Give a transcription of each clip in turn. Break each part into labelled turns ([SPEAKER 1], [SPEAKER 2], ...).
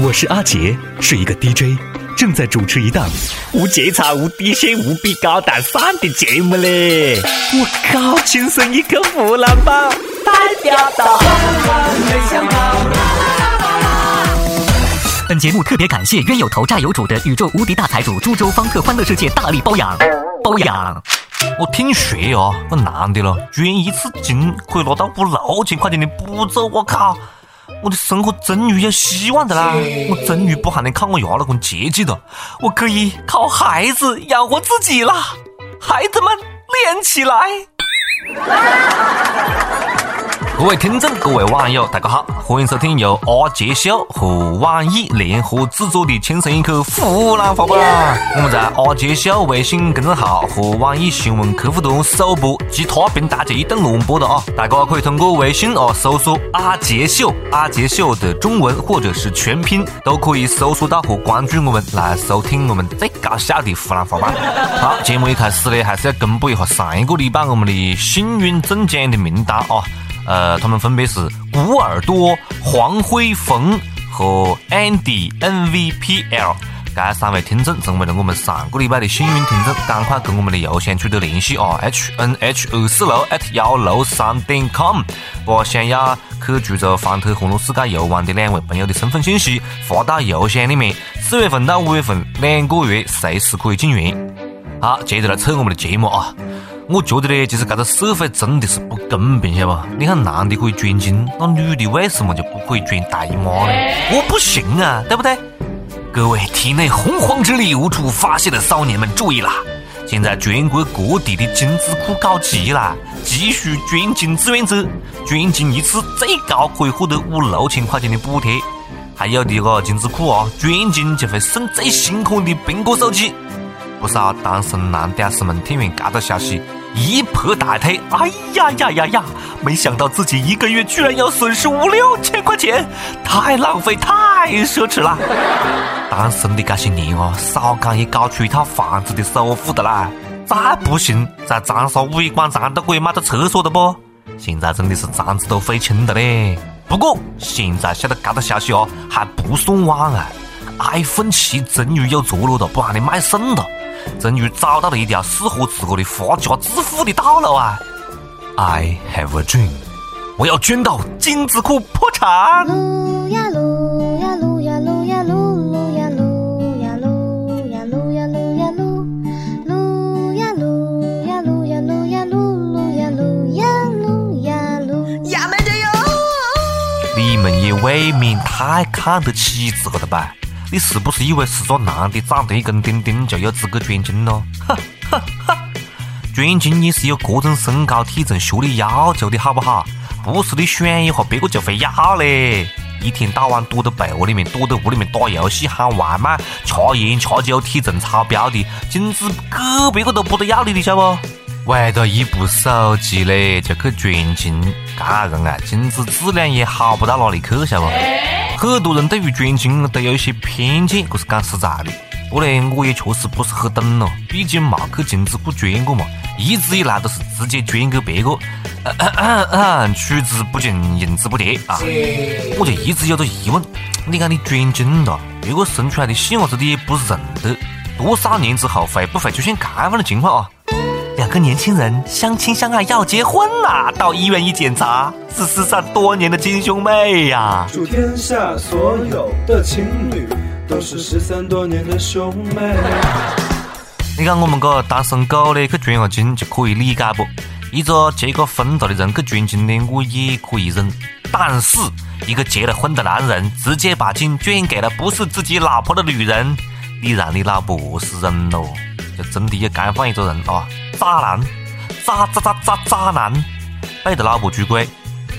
[SPEAKER 1] 我是阿杰，是一个 DJ，正在主持一档
[SPEAKER 2] 无节操、无底线、无比高大上的节目嘞！我靠，亲生一个湖南宝，代表到。
[SPEAKER 3] 本节目特别感谢冤有头债有主的宇宙无敌大财主株洲方特欢乐世界大力包养，包养。
[SPEAKER 4] 我听说哦，那男的了，捐一次精可以拿到五六千块钱的补助，我靠！我的生活终于有希望的啦！我终于不还能靠我爷老公接济了，我可以靠孩子养活自己啦！孩子们，练起来！各位听众，各位网友，大家好，欢迎收听由阿杰秀和网易联合制作的《亲生一口湖南话》吧。我们在阿杰秀微信公众号和网易新闻客户端首播，其他平台就一顿乱播了啊！大家可以通过微信啊搜索“阿杰秀”，阿杰秀的中文或者是全拼，都可以搜索到和关注我们，来收听我们最搞笑的湖南话版。好，节目一开始呢，还是要公布一下上一个礼拜我们的幸运中奖的名单啊。呃，他们分别是古耳朵、黄辉峰和 Andy NVPL，这三位听众成为了我们上个礼拜的幸运听众，赶快跟我们的邮箱取得联系啊！hnh 二四六 at 幺六三点 com，把想要去株洲方特欢乐世界游玩的两位朋友的身份信息发到邮箱里面。四月份到五月份两个月随时可以进园。好，接着来测我们的节目啊！我觉得呢，就是这个社会真的是不公平，晓得不？你看男的可以捐精，那女的为什么就不可以捐大姨妈呢？我不信啊，对不对？各位体内洪荒之力无处发泄的少年们注意啦！现在全国各地的精子库搞齐了，急需捐精志愿者，捐精一次最高可以获得五六千块钱的补贴。还有的个精子库啊，捐精就会送最新款的苹果手机。不少单身男屌丝们听完这个消息，一拍大腿，哎呀呀呀呀！没想到自己一个月居然要损失五六千块钱，太浪费，太奢侈了。单身的这些年哦，少讲也搞出一套房子的首付的啦。再不行，在长沙五一广场都可以买到厕所的不？现在真的是肠子都悔青的嘞。不过现在晓得这个消息哦，还不算晚啊。iPhone 七终于有着落了，不让你卖肾了。终于找到了一条适合自个的发家致富的道路啊！I have a dream，我要捐到精子库破产。撸呀撸呀撸呀撸呀撸撸呀撸呀撸呀撸呀撸呀撸撸呀撸呀撸呀撸呀撸撸呀撸呀撸呀撸。呀没得哟！你们也未免太看得起自个了吧？你是不是以为是个男的长得一根钉钉就有资格捐精了？哈哈哈！捐精也是有各种身高体重学历要求的，好不好？不是你选一下别个就会要嘞！一天到晚躲在被窝里面，躲在屋里面打游戏、喊外卖、吃烟吃酒、体重超标的，精子给别个都不得要你的，晓得不？为了一部手机嘞就去捐精，这人啊，精子质量也好不到哪里去，晓得不？很多人对于捐精都有一些偏见，这是讲实在的。不过呢，我也确实不是很懂咯，毕竟没去精子库捐过嘛，一直以来都是直接捐给别个，取之不尽，用之不竭啊！我就一直有个疑问，你看你捐精了，别个生出来的细伢子你也不认得，多少年之后会不会出现这样的情况啊？两个年轻人相亲相爱要结婚啦，到医院一检查，是失散多年的亲兄妹呀！祝天下所有的情侣都是失散多年的兄妹。你看我们个单身狗呢，去捐下精就可以理解不？一个结过婚了的人去捐精呢，我也可以忍。但是一个结了婚的男人直接把精捐给了不是自己老婆的女人，你让你老婆何是人喽？就真的有这样一个人啊！渣男，渣渣渣渣渣男，背着老婆出轨。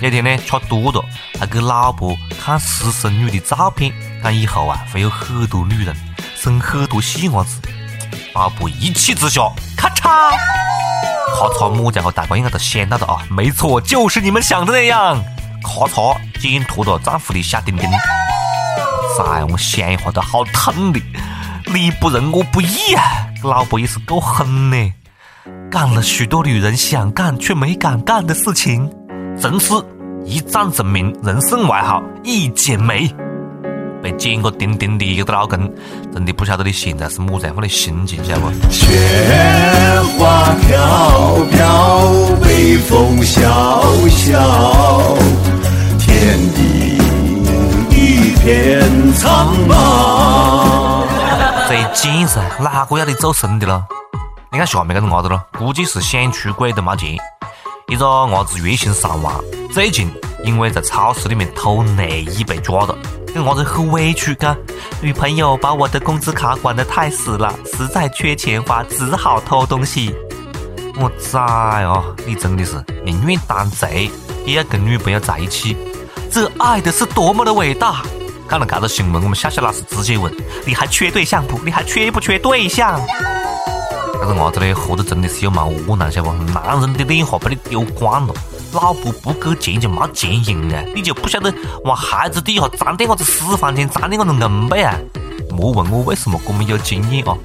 [SPEAKER 4] 有天呢，吃多了，还给老婆看私生女的照片，讲以后啊会有很多女人，生很多细伢子。老婆一气之下，咔嚓，咔嚓，么家伙，大家应该都想到的啊！没错，就是你们想的那样，咔嚓，剪脱了丈夫的小丁丁。哎，我想一下都好痛的，你不仁我不义啊！老婆也是够狠呢。干了许多女人想干却没敢干的事情，真是一战成名，人生外号“一剪梅”。被剪个钉钉的一个老公，真的不晓得你现在是么子样的心情，晓得不？
[SPEAKER 5] 雪花飘飘，北风萧萧，天地一片苍茫。
[SPEAKER 4] 这剪噻，哪个要你走神的了？你看下面这个伢子咯，估计是想出轨都没钱。一个伢子月薪上万，最近因为在超市里面偷内衣被抓了，这伢子很委屈，嘎，女朋友把我的工资卡管得太死了，实在缺钱花，只好偷东西。我崽哦，你真的是宁愿当贼也要跟女朋友在一起，这爱的是多么的伟大！看了这个新闻，我们笑笑老师直接问：你还缺对象不？你还缺不缺对象？这个伢子嘞，活得真的是有蛮窝囊，晓得不？男人的脸哈被你丢光了，老婆不给钱就没钱用啊！你就不晓得往孩子底下攒点啥子私房钱，攒点我子硬背啊！莫问我为什么这么有经验啊！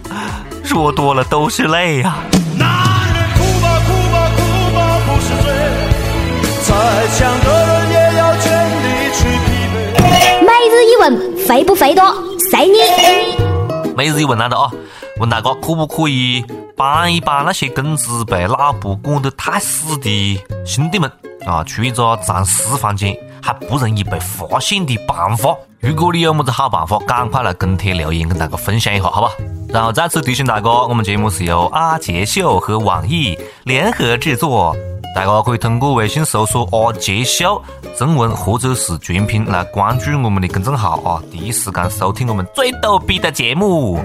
[SPEAKER 4] 说多了都是泪啊！
[SPEAKER 5] 男人哭吧哭吧哭吧不是罪，再强的
[SPEAKER 6] 问，肥不肥多？随你。
[SPEAKER 4] 每日一问来了啊！问大家可不可以帮一帮那些工资被老婆管得太死的兄弟们啊，出一个藏私房钱还不容易被发现的办法。如果你有么子好办法，赶快来跟帖留言跟大家分享一下，好吧？然后再次提醒大家，我们节目是由阿杰秀和网易联合制作，大家可以通过微信搜索“阿杰秀”中文或者是全拼来关注我们的公众号啊，第一时间收听我们最逗逼的节目。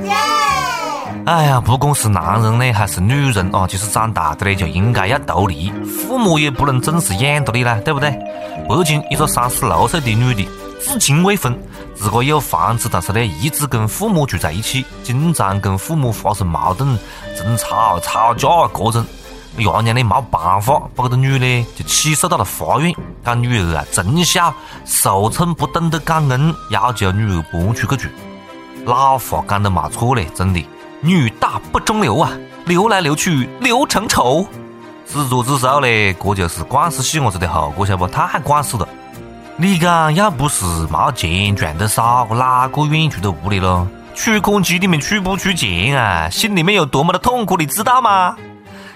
[SPEAKER 4] 哎呀，不管是男人呢还是女人啊，就是长大的呢就应该要独立，父母也不能总是养着你啦，对不对？北京一个三十六岁的女的，至今未婚，自个有房子，但是呢一直跟父母住在一起，经常跟父母发生矛盾、争吵、吵架各种。爷娘呢没办法，把这个女的就起诉到了法院，讲女儿啊从小受宠不懂得感恩，要求女儿搬出去住。老话讲得没错嘞，真的。女大不中留啊，留来留去留成仇，自作自受嘞，这就是惯死。细伢子的后果，晓得不？太惯死。了。你讲要不是没钱赚得少，哪个愿意住在屋里咯？取款机里面取不出钱啊，心里面有多么的痛苦，你知道吗？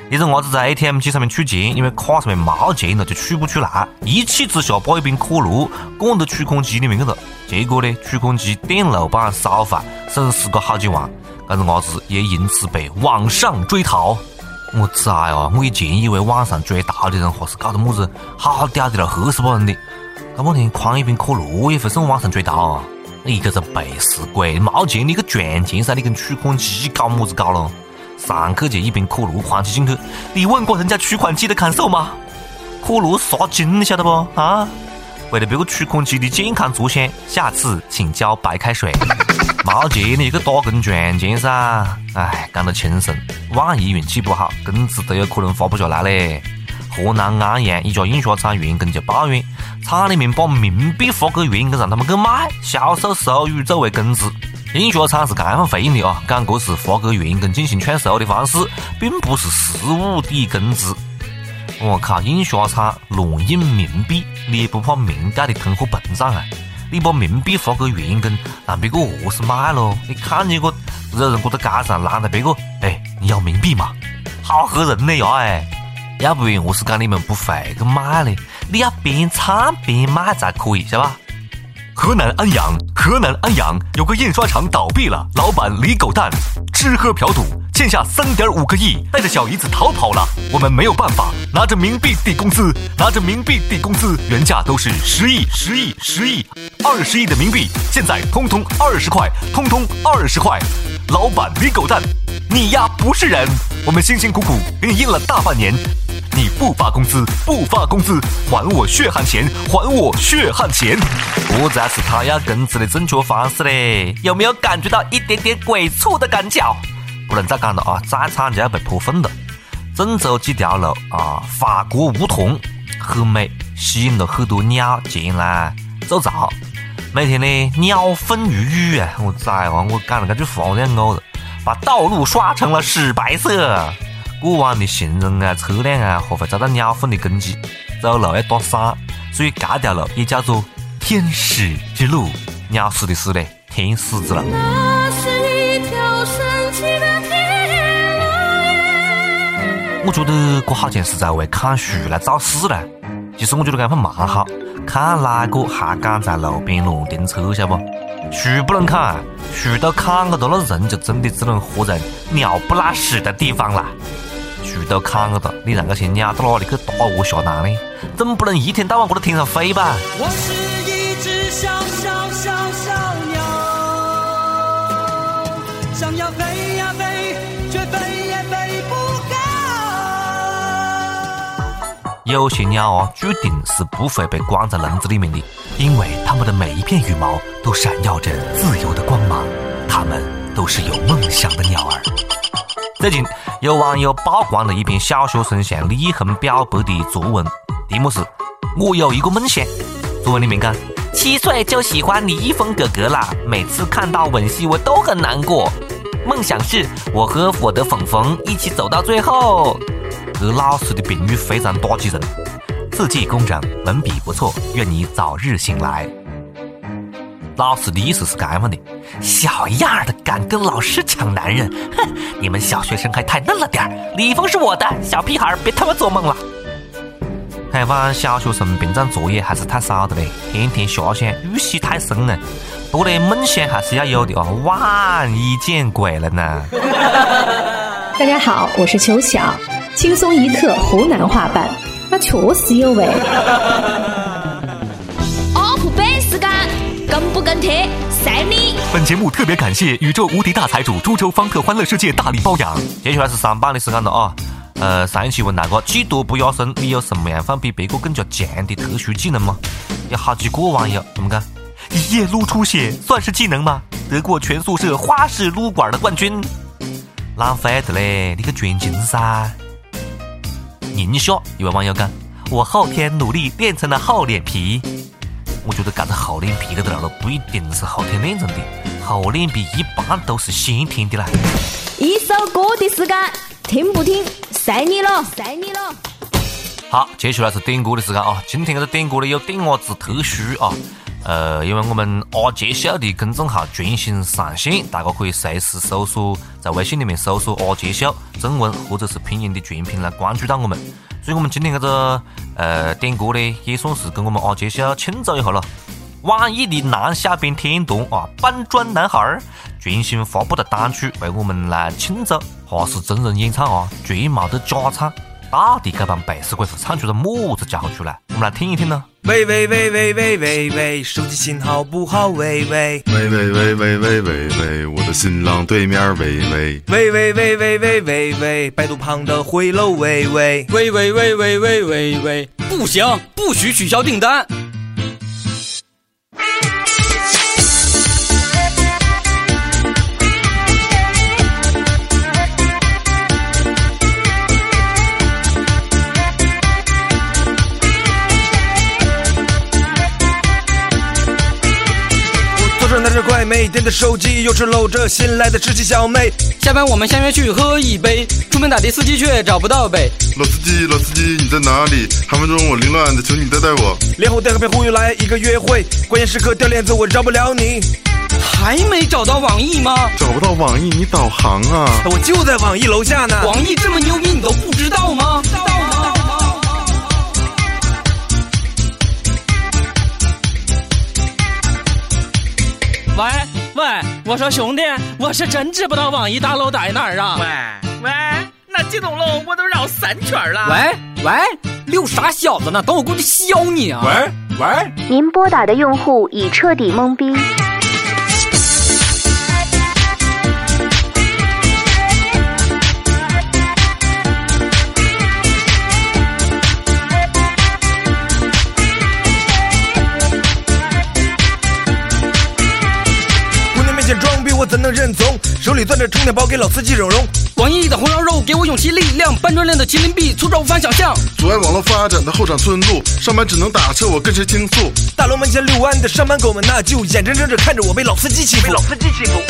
[SPEAKER 4] 一个伢子在 ATM 机上面取钱，因为卡上面没钱了，就取不出来，一气之下把一瓶可乐灌到取款机里面去了，结果呢，取款机电路板烧坏，损失个好几万。这个伢子也因此被网上追逃。我崽啊！我以前以为网上追逃的人哈是搞的么子好屌的了，吓死把人的。搞半天诓一瓶可乐也会送网上追逃啊！你这个背时鬼，没钱你去赚钱噻！你跟取款机搞么子搞了？上去就一瓶可乐放起进去，你问过人家取款机的感受吗？可乐杀精，晓得不？啊！为了别个取款机的健康着想，下次请交白开水。没钱你就去打工赚钱噻！哎，讲得轻松，万一运气不好，工资都有可能发不下来嘞。河南安阳一家印刷厂员工就抱怨，厂里面把冥币发给员工让他们去卖，销售收入作为工资。印刷厂是这样回应的啊，讲这是发给员工进行劝收的方式，并不是实物抵工资。我靠，印刷厂乱印冥币，你也不怕冥界的通货膨胀啊？你把冥币发给员工，让别个饿死卖咯？你看见过有人搁在街上拦着别个？哎，你要冥币吗？好吓人的呀！哎，要不然我是讲你们不会去卖嘞？你要边唱边卖才可以，是吧？
[SPEAKER 1] 河南安阳，河南安阳有个印刷厂倒闭了，老板李狗蛋吃喝嫖赌。欠下三点五个亿，带着小姨子逃跑了。我们没有办法，拿着冥币抵工资，拿着冥币抵工资，原价都是十亿、十亿、十亿、二十亿的冥币，现在通通二十块，通通二十块。老板李狗蛋，你呀不是人！我们辛辛苦苦给你印了大半年，你不发工资，不发工资，还我血汗钱，还我血汗钱！
[SPEAKER 4] 这才是他要工资的正确方式嘞！有没有感觉到一点点鬼畜的感觉？不能再讲了啊！再唱就要被泼粪了。郑州几条路啊，法国梧桐很美，吸引了很多鸟前来筑巢。每天呢，鸟粪如雨啊！我崽啊！我讲了这句话我要呕了。把道路刷成了屎白色。过往的行人啊、车辆啊，还会遭到鸟粪的攻击，走路要打伞，所以这条路也叫做天使之路。鸟屎的屎嘞，天狮子了。
[SPEAKER 7] 那是一条神奇的路
[SPEAKER 4] 我觉得这好像是在为砍树来造势呢。其实我觉得这样蛮好，看哪个还敢在路边乱停车，晓不？树不能砍啊，树都砍了，那人就真的只能活在鸟不拉屎的地方了。树都砍个了，你让这些鸟到哪里去打窝下蛋呢？总不能一天到晚搁在天上飞吧？
[SPEAKER 5] 我是一只小小小小鸟，想要飞呀飞，却飞也飞不高。
[SPEAKER 4] 有些鸟啊，注定是不会被关在笼子里面的，因为它们的每一片羽毛都闪耀着自由的光芒，它们都是有梦想的鸟儿。最近有网友曝光了一篇小学生向李易峰表白的作文，题目是“我有一个梦想”。作文里面讲，七岁就喜欢李易峰哥哥了，每次看到吻戏我都很难过。梦想是我和我的粉粉一起走到最后。这老师的评语非常打击人，字迹工整，文笔不错，愿你早日醒来。老师的意思是这样的：小样儿的敢跟老师抢男人，哼！你们小学生还太嫩了点儿。李峰是我的，小屁孩别他妈做梦了。看望小学生平常作业还是太少的嘞，天天遐想，预习太深了。不过呢，梦想还是要有的哦，万一见鬼了呢？
[SPEAKER 8] 大家好，我是秋晓，轻松一刻湖南话版，那确实有味。
[SPEAKER 1] 本节目特别感谢宇宙无敌大财主株洲方特欢乐世界大力包养。
[SPEAKER 4] 接下来是上班的时间了啊！呃，上一期问大家技多不压身，你有什么样放比别个更加强的特殊技能吗？有好几个网友怎么讲？
[SPEAKER 1] 一夜撸出血算是技能吗？得过全宿舍花式撸管的冠军。
[SPEAKER 4] 浪费的嘞，你去捐精噻！宁夏一位网友讲：“我后天努力练成了厚脸皮。”我觉得搿个厚脸皮这个了不一定是后天练成的，厚脸皮一般都是先天的啦。
[SPEAKER 6] 一首歌的时间，听不听，随你了，随你了！
[SPEAKER 4] 好，接下来是点歌的时间啊！今天这个点歌呢有点伢子特殊啊，呃，因为我们阿杰秀的公众号全新上线，大家可以随时搜索，在微信里面搜索阿杰秀中文或者是拼音的全拼来关注到我们。所以我们今天这个呃点歌呢，也算是跟我们阿杰小庆祝一下了。网易的男小编天团啊，搬砖男孩儿全新发布的单曲，为我们来庆祝，哈是真人演唱啊，绝没得假唱。到底这帮百事鬼是唱出了么子家伙出来？我们来听一听呢。
[SPEAKER 5] 喂喂喂喂喂喂喂，手机信号不好。喂喂
[SPEAKER 9] 喂喂喂喂喂，我的新郎对面。喂喂
[SPEAKER 5] 喂喂喂喂喂，百度旁的灰喂。喂
[SPEAKER 10] 喂喂喂喂喂喂，不行，不许取消订单。
[SPEAKER 5] 手拿着快美电的手机，又是搂着新来的知心小妹。
[SPEAKER 10] 下班我们相约去喝一杯，出门打的司机却找不到北。
[SPEAKER 9] 老司机，老司机，你在哪里？寒风中我凌乱的，求你带带我。
[SPEAKER 5] 脸红带和边忽悠来一个约会，关键时刻掉链子，我饶不了你。
[SPEAKER 10] 还没找到网易吗？
[SPEAKER 9] 找不到网易，你导航啊！
[SPEAKER 5] 我就在网易楼下呢。
[SPEAKER 10] 网易这么牛逼，你都不知道吗？喂喂，我说兄弟，我是真知不道网易大楼在哪儿啊！
[SPEAKER 2] 喂喂，那这栋楼我都绕三圈了。
[SPEAKER 10] 喂喂，溜啥小子呢？等我过去削你啊！
[SPEAKER 9] 喂喂，
[SPEAKER 11] 您拨打的用户已彻底懵逼。
[SPEAKER 5] 能认怂？手里攥着充电宝，给老司机整容。
[SPEAKER 10] 网易的红烧肉给我勇气力量，搬砖练的麒麟臂粗壮无法想象。
[SPEAKER 9] 阻碍网络发展的后场村路，上班只能打车，我跟谁倾诉？
[SPEAKER 5] 大楼门前遛弯的上班狗们，那就眼睁睁着看着我被老司机欺负。被老司机欺负。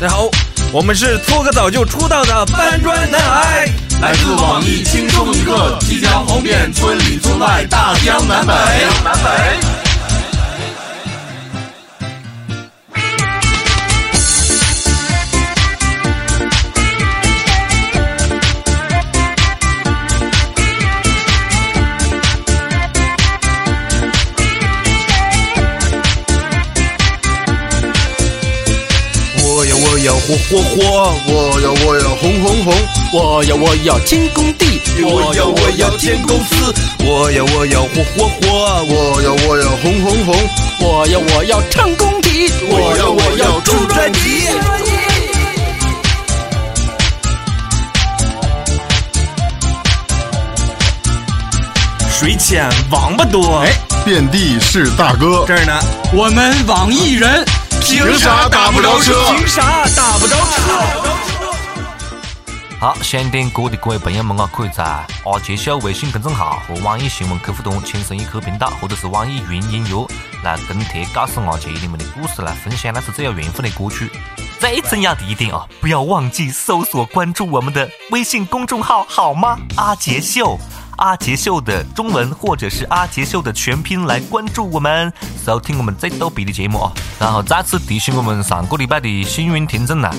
[SPEAKER 5] 大家好，我们是搓个澡就出道的搬砖男孩。
[SPEAKER 9] 来自网易轻松一刻，即将红遍村里村外大江南北。
[SPEAKER 5] 南北。火火火，
[SPEAKER 9] 我要我要红红红，
[SPEAKER 10] 我要我要建工地，
[SPEAKER 5] 我要我要建公司，我要我要火火火，
[SPEAKER 9] 我要我要红红红，
[SPEAKER 10] 我要我要成工地，
[SPEAKER 5] 我要我要住专辑。水浅王八多，哎，
[SPEAKER 9] 遍地是大哥。
[SPEAKER 5] 这儿呢，
[SPEAKER 10] 我们网易人，
[SPEAKER 9] 凭啥打不着车？
[SPEAKER 5] 凭啥打不着车？
[SPEAKER 4] 好，想点歌的各位朋友们啊，可以在阿杰秀微信公众号和网易新闻客户端“轻松一刻”频道，或者是网易云音乐来跟帖告诉阿杰你们的故事，来分享那是最有缘分的歌曲。最重要的一点啊，不要忘记搜索关注我们的微信公众号，好吗？阿杰秀。阿杰秀的中文或者是阿杰秀的全拼来关注我们，收听我们最逗逼的节目哦。然后再次提醒我们上个礼拜的幸运听众呢，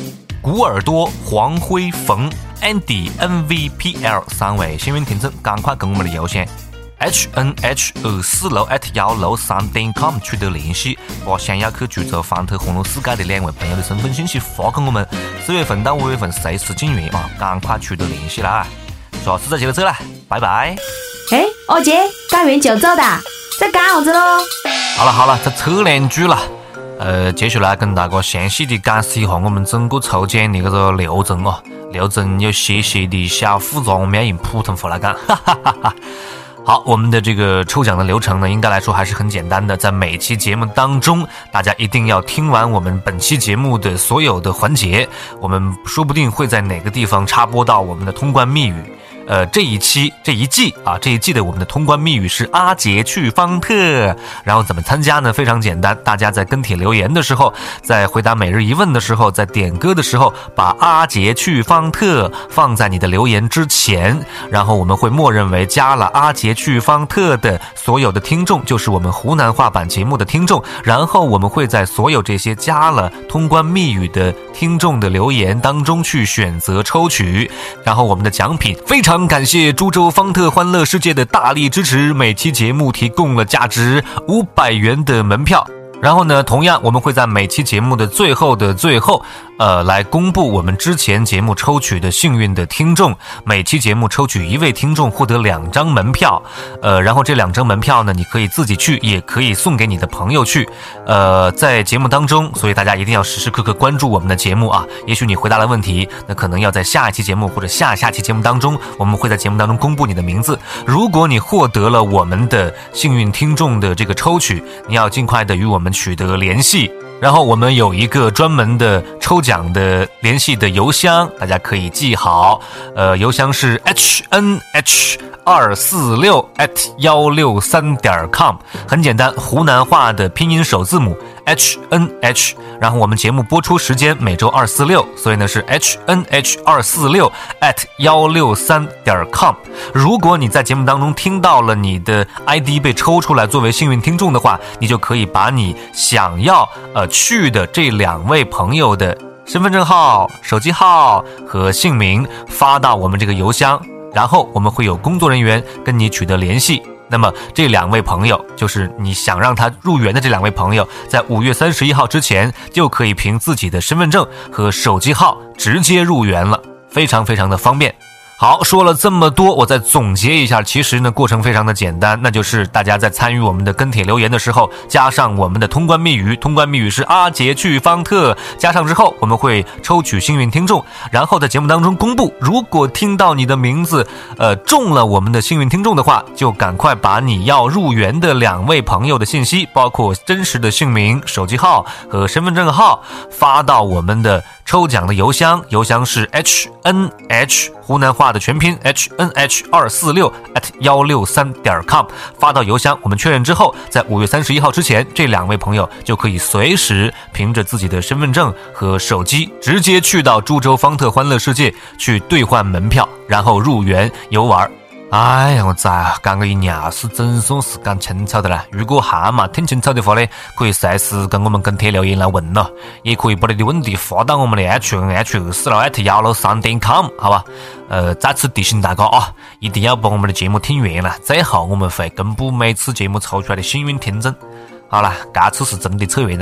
[SPEAKER 4] 古耳朵、黄辉冯、Andy、NVPL 三位幸运听众，赶快跟我们的邮箱 hnh 二四六 at 幺六三点 com 取得联系，把想要去株洲方特欢乐世界的两位朋友的身份信息发给我们。四月份到五月份随时进园啊，赶快取得联系啦！下次再接着走了，拜拜。
[SPEAKER 6] 哎，二姐，干完就走的，在干啥子喽？
[SPEAKER 4] 好了好了，这扯两句了。呃，接下来跟大家详细的解释一下我们整个抽奖的这个流程哦。流程有些些的小复杂，我们要用普通话来讲。哈哈哈哈。好，我们的这个抽奖的流程呢，应该来说还是很简单的。在每期节目当中，大家一定要听完我们本期节目的所有的环节，我们说不定会在哪个地方插播到我们的通关密语。呃，这一期这一季啊，这一季的我们的通关密语是阿杰去方特。然后怎么参加呢？非常简单，大家在跟帖留言的时候，在回答每日一问的时候，在点歌的时候，把阿杰去方特放在你的留言之前，然后我们会默认为加了阿杰去方特的所有的听众就是我们湖南话版节目的听众。然后我们会在所有这些加了通关密语的听众的留言当中去选择抽取，然后我们的奖品非常。感谢株洲方特欢乐世界的大力支持，每期节目提供了价值五百元的门票。然后呢，同样我们会在每期节目的最后的最后。呃，来公布我们之前节目抽取的幸运的听众，每期节目抽取一位听众获得两张门票，呃，然后这两张门票呢，你可以自己去，也可以送给你的朋友去。呃，在节目当中，所以大家一定要时时刻刻关注我们的节目啊。也许你回答了问题，那可能要在下一期节目或者下下期节目当中，我们会在节目当中公布你的名字。如果你获得了我们的幸运听众的这个抽取，你要尽快的与我们取得联系。然后我们有一个专门的抽奖的联系的邮箱，大家可以记好。呃，邮箱是 h n h 二四六 at 幺六三点 com，很简单，湖南话的拼音首字母 h n h。然后我们节目播出时间每周二四六，所以呢是 h n h 二四六 at 幺六三点 com。如果你在节目当中听到了你的 ID 被抽出来作为幸运听众的话，你就可以把你想要呃。去的这两位朋友的身份证号、手机号和姓名发到我们这个邮箱，然后我们会有工作人员跟你取得联系。那么这两位朋友就是你想让他入园的这两位朋友，在五月三十一号之前就可以凭自己的身份证和手机号直接入园了，非常非常的方便。好，说了这么多，我再总结一下。其实呢，过程非常的简单，那就是大家在参与我们的跟帖留言的时候，加上我们的通关密语，通关密语是阿杰去方特，加上之后，我们会抽取幸运听众，然后在节目当中公布。如果听到你的名字，呃，中了我们的幸运听众的话，就赶快把你要入园的两位朋友的信息，包括真实的姓名、手机号和身份证号，发到我们的。抽奖的邮箱，邮箱是 h n h 湖南话的全拼 h n h 二四六 at 幺六三点 com 发到邮箱，我们确认之后，在五月三十一号之前，这两位朋友就可以随时凭着自己的身份证和手机，直接去到株洲方特欢乐世界去兑换门票，然后入园游玩。哎呀，我咋讲个一尿是总算是讲清楚的了。如果还没听清楚的话呢，可以随时跟我们跟帖留言来问咯，也可以把你的问题发到我们的 h n h 二四六 at 幺六三点 com，好吧？呃，再次提醒大家啊，一定要把我们的节目听完了，最后我们会公布每次节目抽出来的幸运听众。好了，这次是真的扯完了。